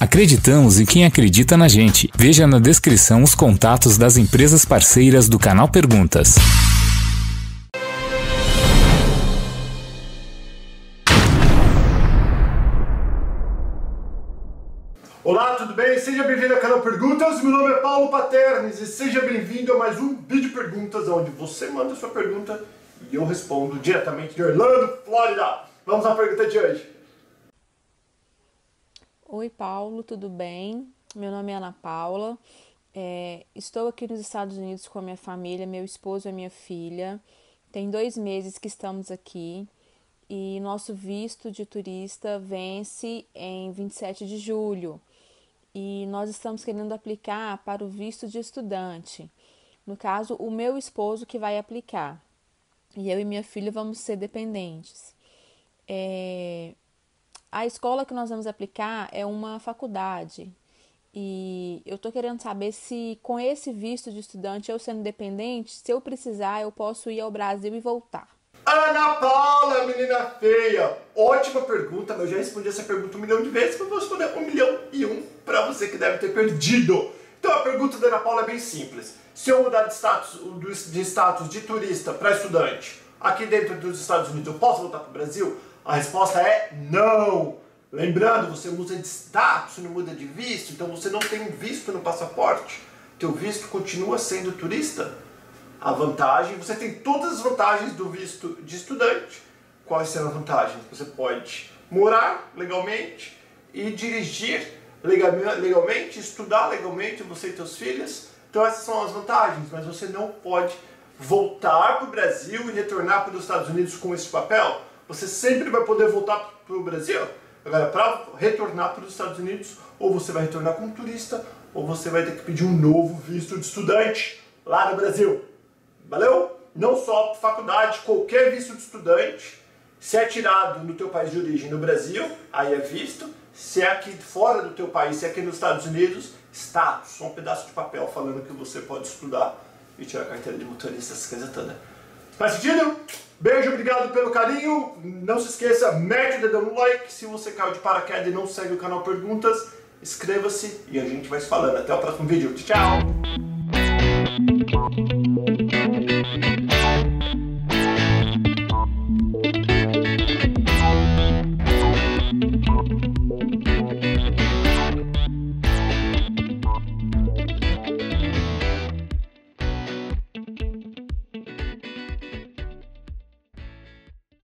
Acreditamos em quem acredita na gente. Veja na descrição os contatos das empresas parceiras do canal Perguntas. Olá, tudo bem? Seja bem-vindo ao canal Perguntas. Meu nome é Paulo Paternes e seja bem-vindo a mais um vídeo Perguntas, onde você manda sua pergunta e eu respondo diretamente de Orlando, Flórida. Vamos à pergunta de hoje. Oi, Paulo, tudo bem? Meu nome é Ana Paula. É, estou aqui nos Estados Unidos com a minha família, meu esposo e minha filha. Tem dois meses que estamos aqui e nosso visto de turista vence em 27 de julho. E nós estamos querendo aplicar para o visto de estudante. No caso, o meu esposo que vai aplicar. E eu e minha filha vamos ser dependentes. É, a escola que nós vamos aplicar é uma faculdade. E eu estou querendo saber se com esse visto de estudante, eu sendo dependente, se eu precisar, eu posso ir ao Brasil e voltar. Ana Paula, menina feia! Ótima pergunta, eu já respondi essa pergunta um milhão de vezes, mas vou responder um milhão e um para você que deve ter perdido. Então a pergunta da Ana Paula é bem simples. Se eu mudar de status de, status de turista para estudante aqui dentro dos Estados Unidos, eu posso voltar para o Brasil? A resposta é não. Lembrando, você muda de status, não muda de visto, então você não tem visto no passaporte. Teu visto continua sendo turista. A vantagem, você tem todas as vantagens do visto de estudante. Quais serão as vantagens? Você pode morar legalmente e dirigir legalmente, estudar legalmente, você e seus filhos. Então essas são as vantagens, mas você não pode voltar para o Brasil e retornar para os Estados Unidos com esse papel você sempre vai poder voltar para o Brasil. Agora, para retornar para os Estados Unidos, ou você vai retornar como turista, ou você vai ter que pedir um novo visto de estudante lá no Brasil. Valeu? Não só faculdade, qualquer visto de estudante, se é tirado no teu país de origem no Brasil, aí é visto. Se é aqui fora do teu país, se é aqui nos Estados Unidos, status, só um pedaço de papel falando que você pode estudar e tirar a carteira de motorista, essa coisa toda. Faz sentido? Beijo, obrigado pelo carinho. Não se esqueça, mete o dedão no like. Se você caiu de paraquedas e não segue o canal Perguntas, inscreva-se e a gente vai se falando. Até o próximo vídeo. Tchau!